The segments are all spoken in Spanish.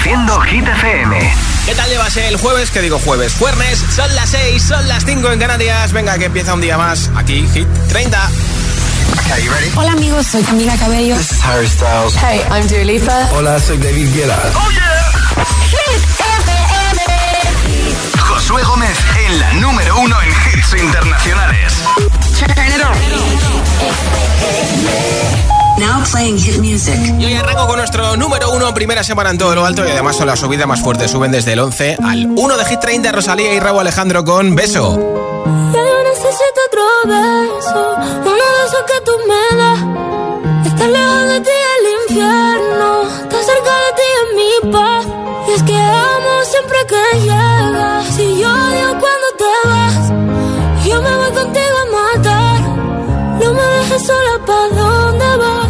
Reproduciendo Hit FM. ¿Qué tal llevas el jueves? ¿Qué digo jueves? Jueves, son las 6, son las 5 en Canarias. Venga, que empieza un día más. Aquí, Hit 30. Okay, you ready? Hola amigos, soy Camila Cabello. This is Harry Styles. Hey, I'm Dua Lipa. Hola, soy David Guetta. Oh yeah. Hit FM. Josué Gómez en la número uno en hits internacionales. Turn it on. Now playing hit music. Y hoy arranco con nuestro número uno, primera semana en todo lo alto y además son la subida más fuerte. Suben desde el 11 al 1 de Hit 30, Rosalía y Raúl Alejandro con Beso. Ya yo necesito otro beso, uno de esos que tú me das. Está lejos de ti el infierno, está cerca de ti en mi paz. Y es que amo siempre que llegas. Si yo odio cuando te vas, yo me voy contigo a matar. No me dejes sola, ¿pa' dónde vas?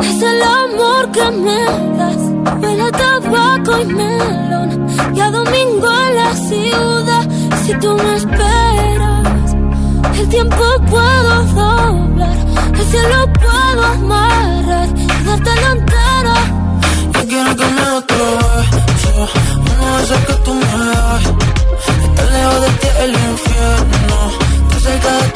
es el amor que me das. Huele a tabaco y melón. Y a domingo en la ciudad. Si tú me esperas, el tiempo puedo doblar. El cielo puedo amarrar y dártelo entero. Yo quiero que me uno de esos que tú me das. Estar lejos de ti el infierno, estar cerca de ti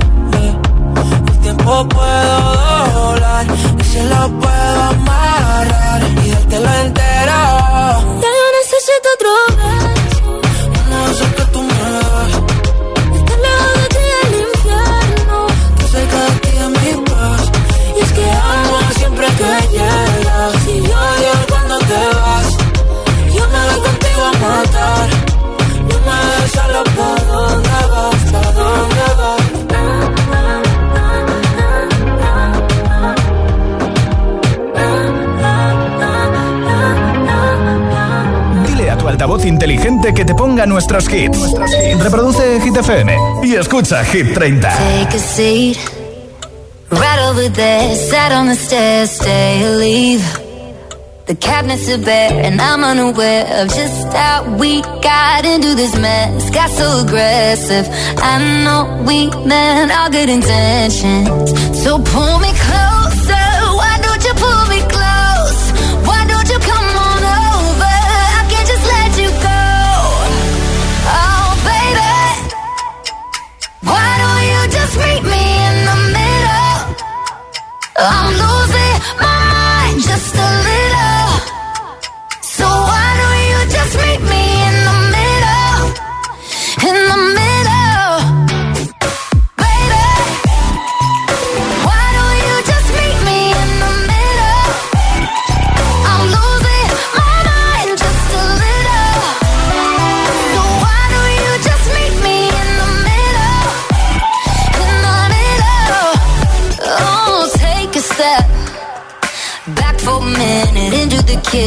tiempo puedo doblar y se lo puedo amarrar y dártelo entero. Altavoz inteligente que te ponga nuestros hits. Reproduce Hit FM y escucha Hit 30. Take a seat right over there. Sat on the stairs, stay or leave. The cabinets are bare, and I'm unaware of just how we got into this mess. Got so aggressive. I know we meant all good intentions. So pull me closer. I'm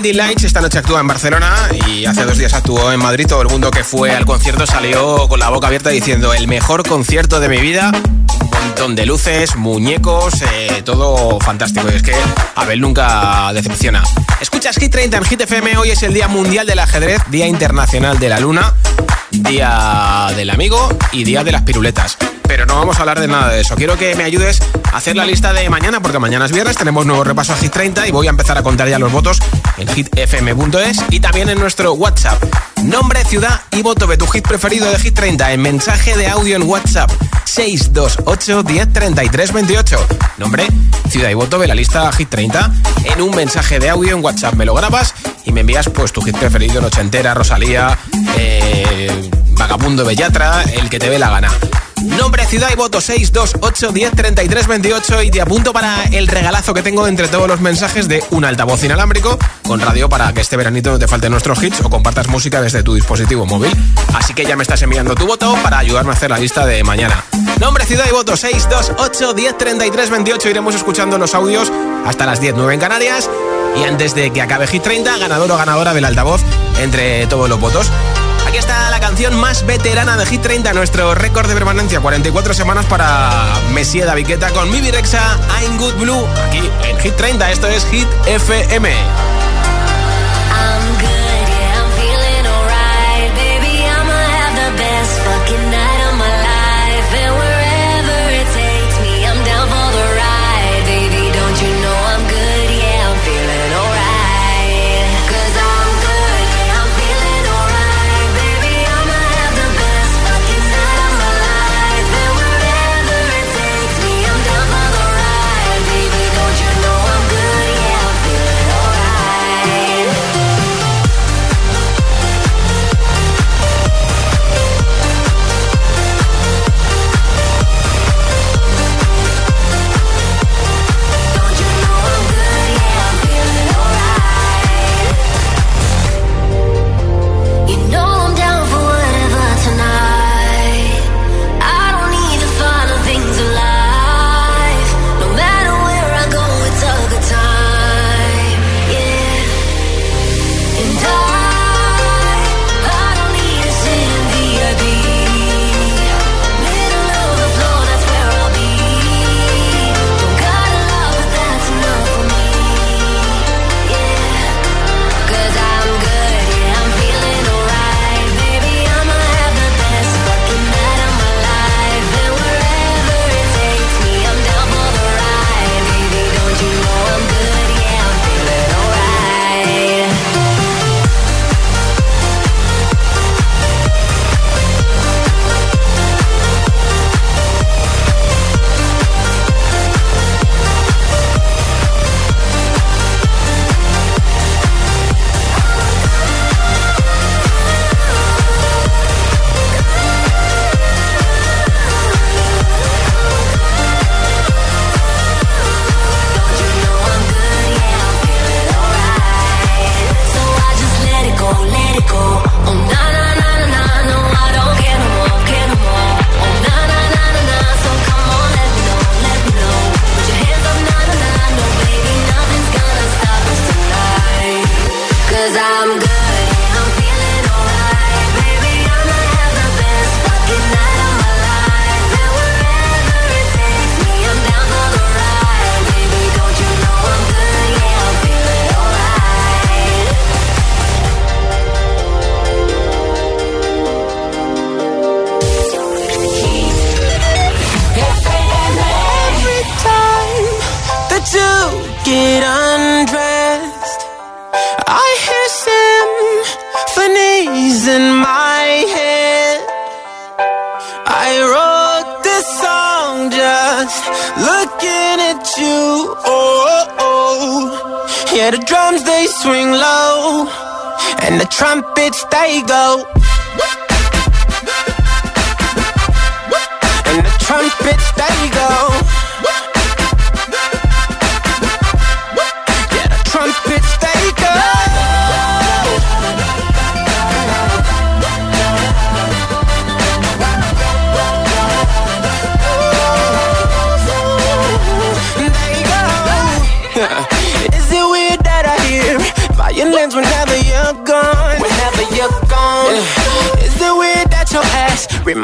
Blinding Lights esta noche actúa en Barcelona y hace dos días actuó en Madrid. Todo el mundo que fue al concierto salió con la boca abierta diciendo el mejor concierto de mi vida. Un montón de luces, muñecos, eh, todo fantástico. Y es que Abel nunca decepciona. Escuchas Hit 30 en Hit FM. Hoy es el Día Mundial del Ajedrez, Día Internacional de la Luna, Día del Amigo y Día de las Piruletas pero no vamos a hablar de nada de eso. Quiero que me ayudes a hacer la lista de mañana, porque mañana es viernes, tenemos nuevo repaso a Hit 30 y voy a empezar a contar ya los votos en hitfm.es y también en nuestro WhatsApp. Nombre, ciudad y voto de tu hit preferido de Hit 30 en mensaje de audio en WhatsApp 628 10 28. Nombre, ciudad y voto de la lista Hit 30 en un mensaje de audio en WhatsApp. Me lo grabas y me envías pues tu hit preferido, Noche Entera, Rosalía, eh, Vagabundo Bellatra, el que te ve la gana. Nombre, ciudad y voto 628 10 33 28 y te apunto para el regalazo que tengo entre todos los mensajes de un altavoz inalámbrico con radio para que este veranito no te falten nuestros hits o compartas música desde tu dispositivo móvil. Así que ya me estás enviando tu voto para ayudarme a hacer la lista de mañana. Nombre, ciudad y voto 628 10 33 28 iremos escuchando los audios hasta las 10 9 en Canarias y antes de que acabe Hit 30, ganador o ganadora del altavoz entre todos los votos. Canción más veterana de Hit 30, nuestro récord de permanencia, 44 semanas para Messi Daviqueta con Mi Virexa, I'm Good Blue, aquí en Hit 30, esto es Hit FM.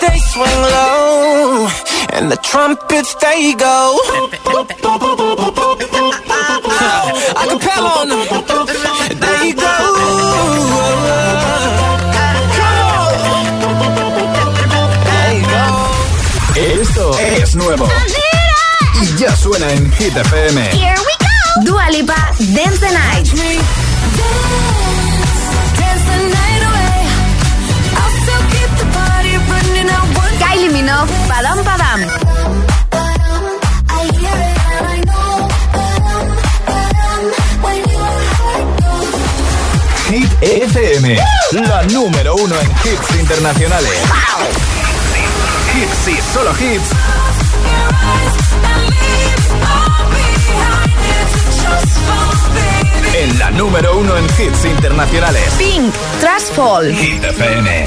they swing low, and the trumpets they go. I can pal on them. There you go. There you go. Esto es nuevo. Y ya suena en Hit FM. Here we go. Dua Lipa, Dance the Night. Padam Padam. Hit FM, la número uno en hits internacionales. Hits y solo hits. En la número uno en hits internacionales. Pink, Trash Fall. Hit FM.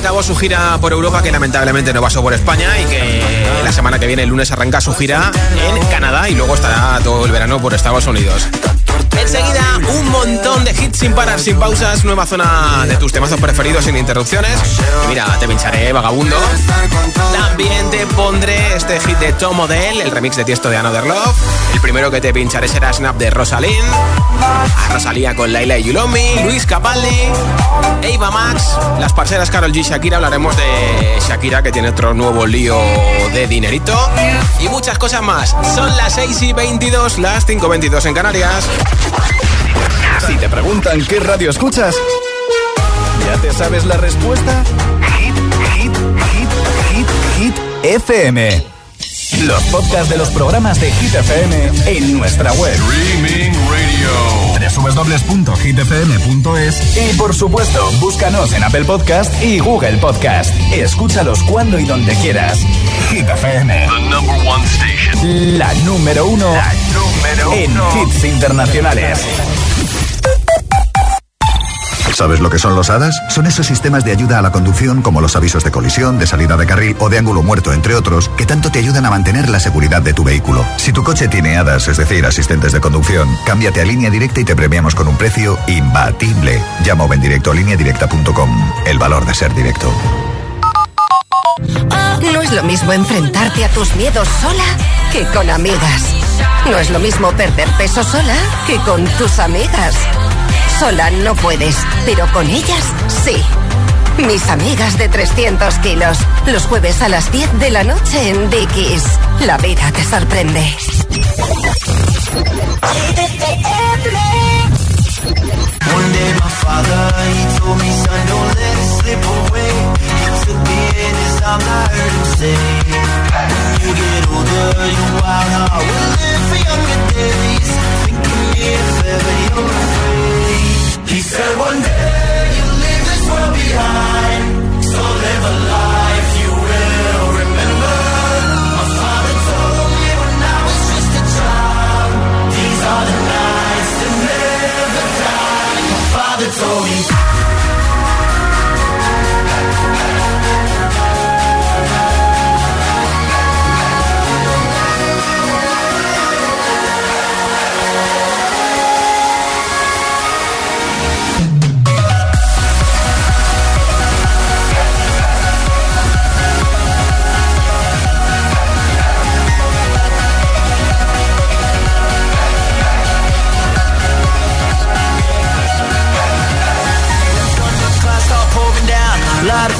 acabó su gira por Europa, que lamentablemente no pasó por España y que la semana que viene, el lunes, arranca su gira en Canadá y luego estará todo el verano por Estados Unidos. Enseguida, un montón de hits sin parar, sin pausas, nueva zona de tus temazos preferidos sin interrupciones. Mira, te pincharé Vagabundo. También te pondré este hit de Tom Model, el remix de Tiesto de Another Love. El primero que te pincharé será Snap de Rosalind. A Rosalía con Laila y Yulomi, Luis Capaldi, Eva Max, las parceras Carol G y Shakira. Hablaremos de Shakira que tiene otro nuevo lío de dinerito. Y muchas cosas más. Son las 6 y 22, las 5 y 22 en Canarias. Si te preguntan qué radio escuchas, ¿ya te sabes la respuesta? Hit, hit, hit, hit, hit, FM. Los podcasts de los programas de Hit FM en nuestra web. Streaming Radio. www.hitfm.es y por supuesto, búscanos en Apple Podcast y Google Podcast. Escúchalos cuando y donde quieras. Hit FM. The number one station. La número uno, La número en hits internacionales. ¿Sabes lo que son los HADAS? Son esos sistemas de ayuda a la conducción como los avisos de colisión, de salida de carril o de ángulo muerto, entre otros, que tanto te ayudan a mantener la seguridad de tu vehículo. Si tu coche tiene HADAS, es decir, asistentes de conducción, cámbiate a línea directa y te premiamos con un precio imbatible. Llama o ven directo a lineadirecta.com. El valor de ser directo. No es lo mismo enfrentarte a tus miedos sola que con amigas. No es lo mismo perder peso sola que con tus amigas. Sola no puedes, pero con ellas sí. Mis amigas de 300 kilos. Los jueves a las 10 de la noche en Dickies. La vida te sorprende. He said one day you'll leave this world behind, so live a life you will remember. My father told me when I was just a child, these are the nights that never die. My father told me.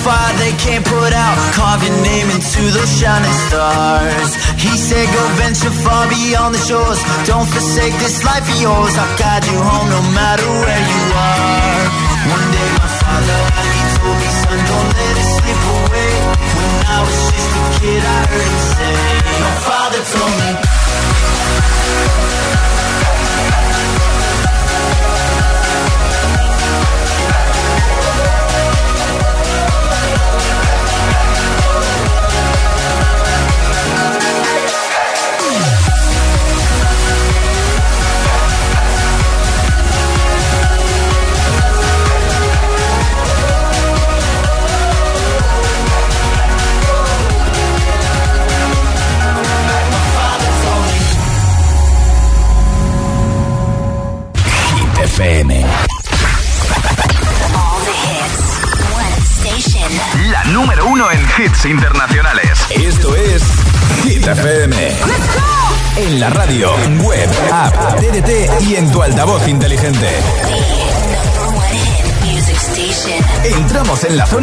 Fire they can't put out. Carve your name into those shining stars. He said, Go venture far beyond the shores. Don't forsake this life of yours. I'll guide you home no matter where you are. One day,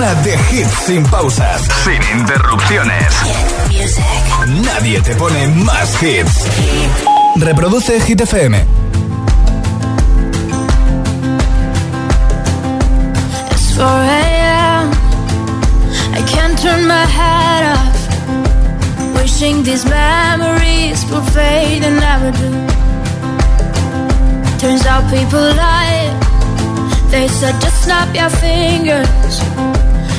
Zona de hits sin pausas, sin interrupciones. Nadie te pone más hits. Reproduce Hit FM. It's 4 a.m. I can't turn my head off. Wishing these memories will fade and never do. Turns out people lie. They said just snap your fingers.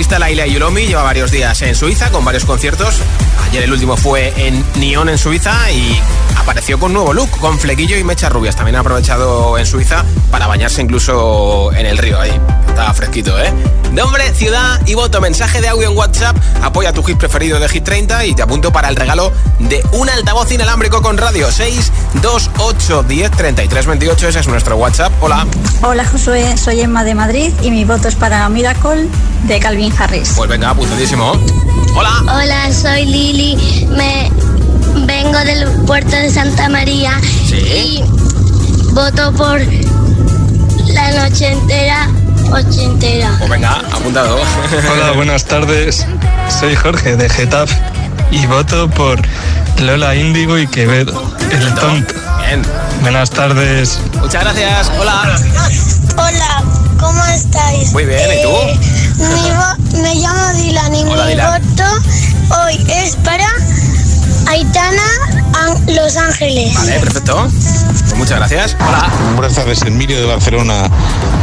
Lista, Laila Yulomi. Lleva varios días en Suiza con varios conciertos. Ayer el último fue en Nyon en Suiza y apareció con nuevo look, con flequillo y mechas rubias. También ha aprovechado en Suiza para bañarse incluso en el río ahí. Está fresquito, ¿eh? Nombre, ciudad y voto. Mensaje de audio en WhatsApp. Apoya tu hit preferido de Hit 30 y te apunto para el regalo de un altavoz inalámbrico con radio. 628 10 33 28. Ese es nuestro WhatsApp. Hola. Hola Josué, soy Emma de Madrid y mi voto es para Miracle de Calvin Harris. Pues venga, apuntadísimo. Hola. Hola, soy Lili. Me vengo del puerto de Santa María y voto por la noche entera ochentera. Pues venga, apuntado. Hola, buenas tardes. Soy Jorge de Getafe y voto por Lola Índigo y Quevedo, el tonto. Bien. Buenas tardes. Muchas gracias. Hola. Hola, ¿cómo estáis? Muy bien, ¿y tú? Eh, mi me llamo Dylan y Hola, mi Dylan. voto hoy es para Aitana An- Los Ángeles. Vale, perfecto. Pues muchas gracias. Hola. Buenas tardes, Emilio de Barcelona.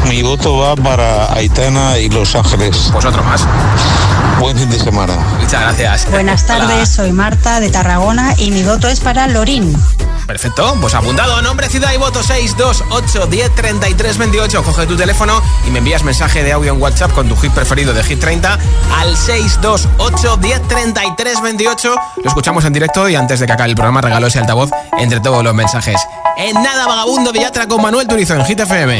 Mi voto va para Aitana y Los Ángeles. Pues otro más. Buen fin de semana. Muchas gracias. Buenas Hola. tardes, soy Marta de Tarragona y mi voto es para Lorín. Perfecto, pues apuntado, nombre, ciudad y voto 628 10 33 28. Coge tu teléfono y me envías mensaje de audio en WhatsApp con tu hit preferido de Hit 30 al 628 10 33 28. Lo escuchamos en directo y antes de que acabe el programa regalo ese altavoz entre todos los mensajes. En nada, vagabundo Villatra con Manuel Turizo en Hit FM.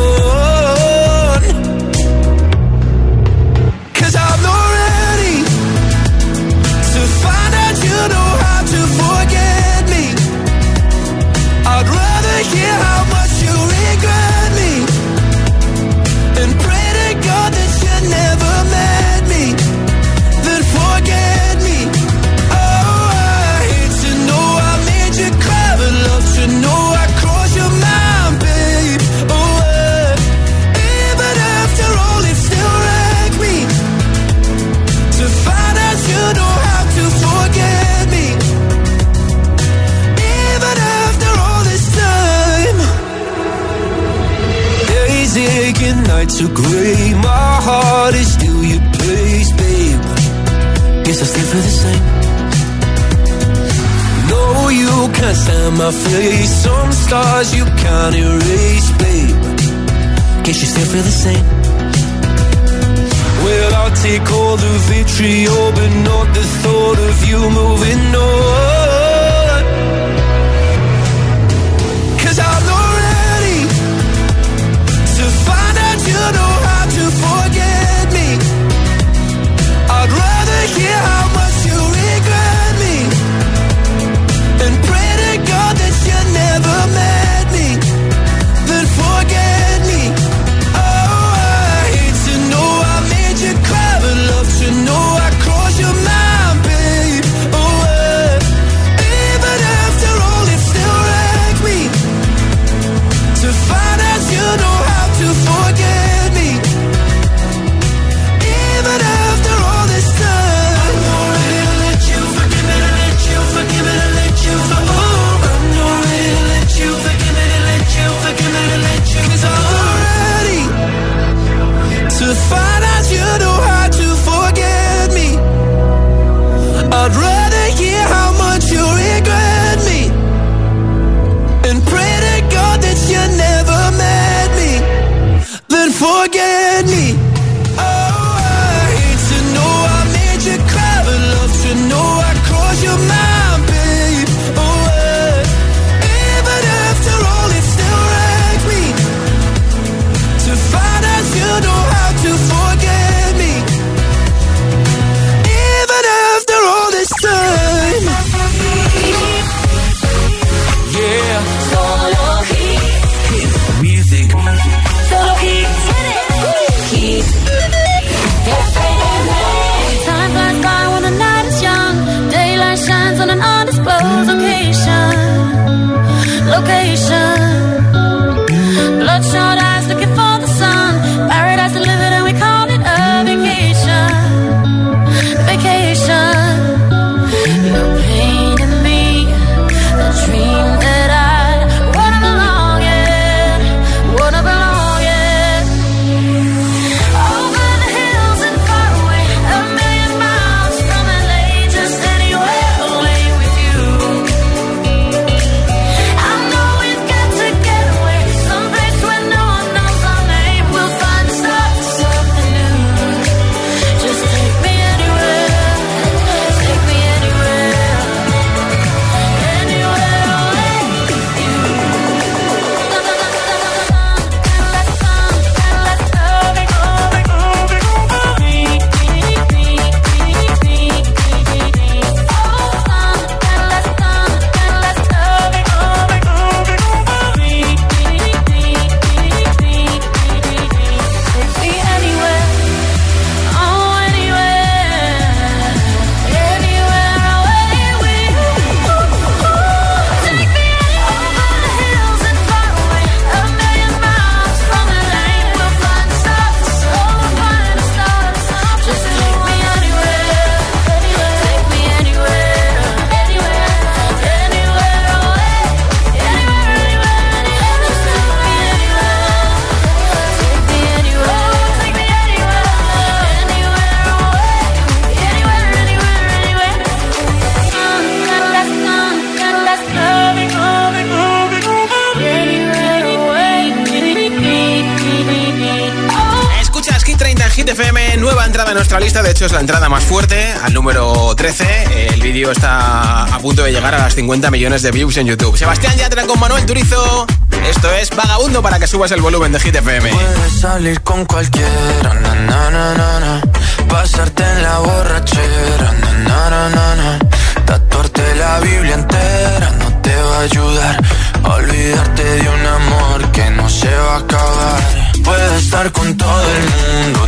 Punto de llegar a las 50 millones de views en YouTube. Sebastián Yatra con Manuel Turizo. Esto es Vagabundo para que subas el volumen de Hit FM. Puedes salir con cualquiera, na, na, na, pasarte en la borrachera, na, tatuarte la Biblia entera no te va a ayudar a olvidarte de un amor que no se va a acabar. Puedes estar con todo el mundo,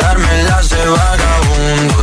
darme las de vagabundo,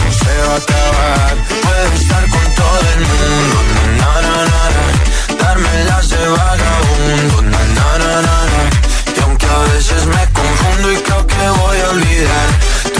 se va a acabar. Puedes estar con todo el mundo, na, na, na, na. darme las de vagabundo, na, na, na, na, na. y aunque a veces me confundo y creo que voy a olvidar,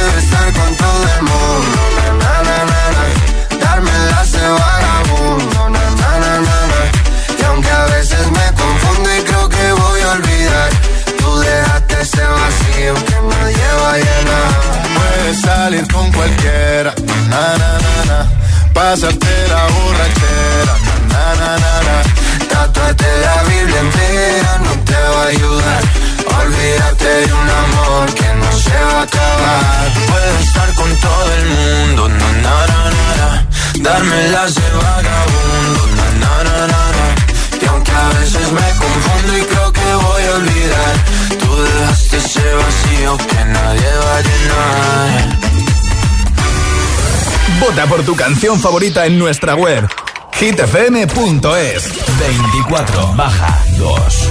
Puedes estar con todo el mundo, na, na, na, darme de vagabundo, y aunque a veces me confundo y creo que voy a olvidar, tú dejaste ese vacío que nadie va a llenar. Puedes salir con cualquiera, na na na. Pasarte la borrachera, mundo, na na na na, na. darme las de vagabundo, na na na na na. y aunque a veces me confundo y creo que voy a olvidar, tú dejaste ese vacío que nadie va a llenar. Vota por tu canción favorita en nuestra web hitfm.es 24 baja 2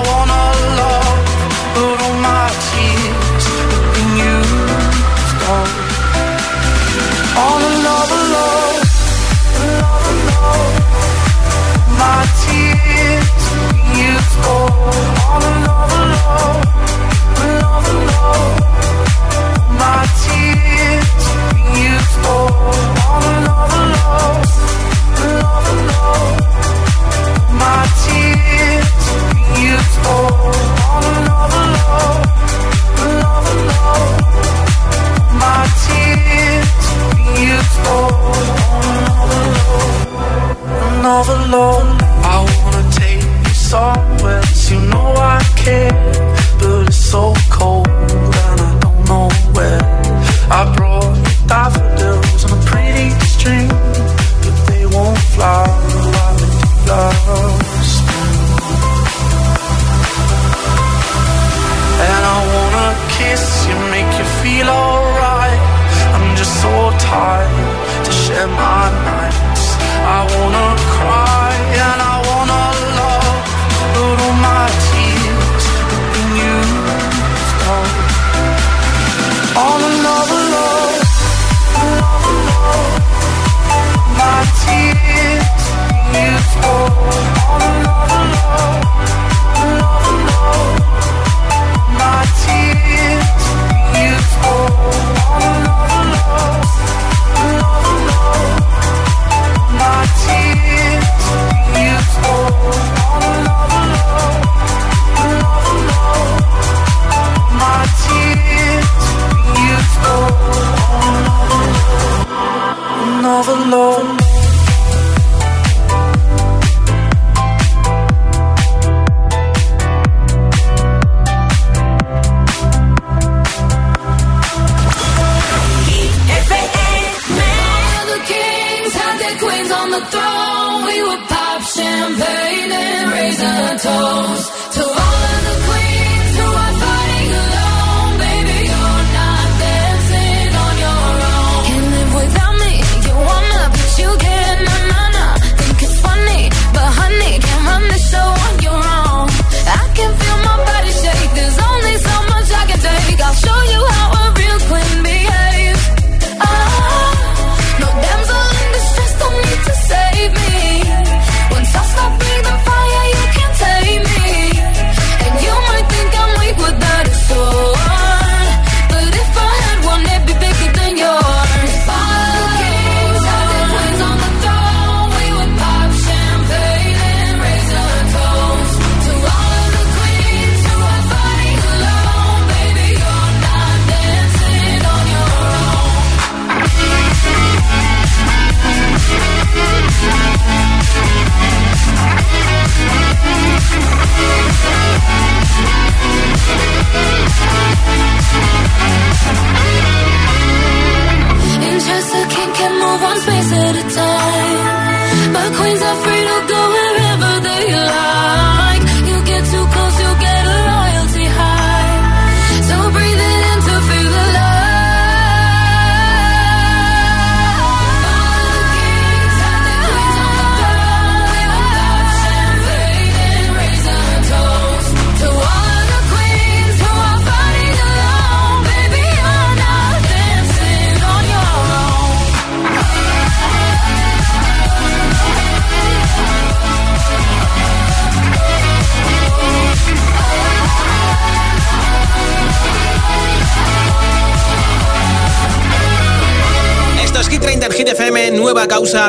My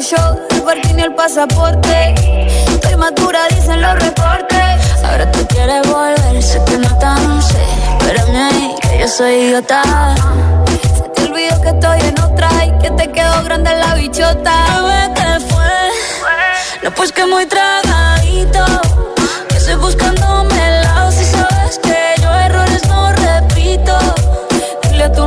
El parking y el pasaporte. Estoy madura, dicen los reportes. Ahora tú quieres volver, sé que no tan sé. Espérame ahí, que yo soy idiota. Se te olvidó que estoy en otra y que te quedó grande la bichota. Bebé, ¿qué fue? No, pues que muy tragadito. Que estoy buscándome el lado si sabes que yo errores no repito. Dile a tu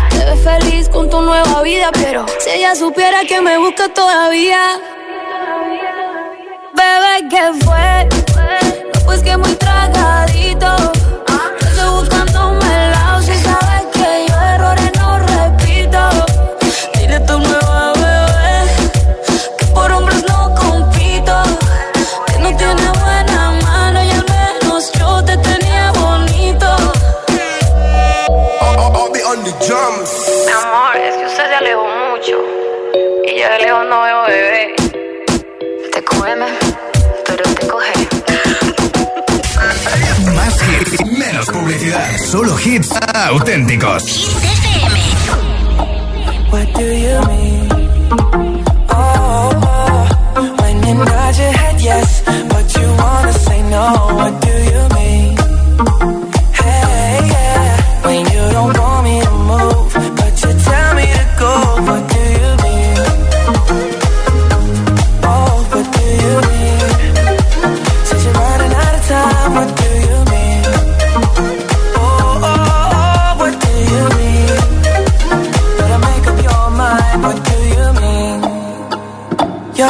Te feliz con tu nueva vida, pero si ella supiera que me busca todavía. Bebé, ¿qué fue? No, pues que muy tragadito. Estoy buscándome yo de lejos no veo bebé. Te come, pero te coge. Más hits, menos publicidad. Solo hits auténticos. What do you mean? Oh, oh, when you nod your head yes, but you wanna say no. What do you mean?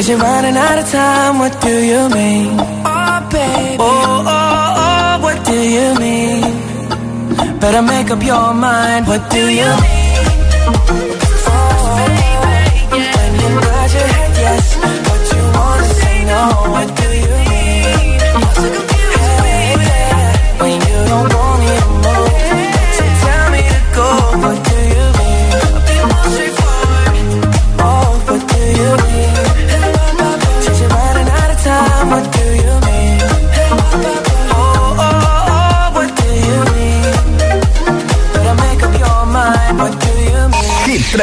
Said you're running out of time, what do you mean? Oh, baby, oh, oh, Better make up your mind, what do you mean? Oh, when you nod your head yes, but you wanna say no,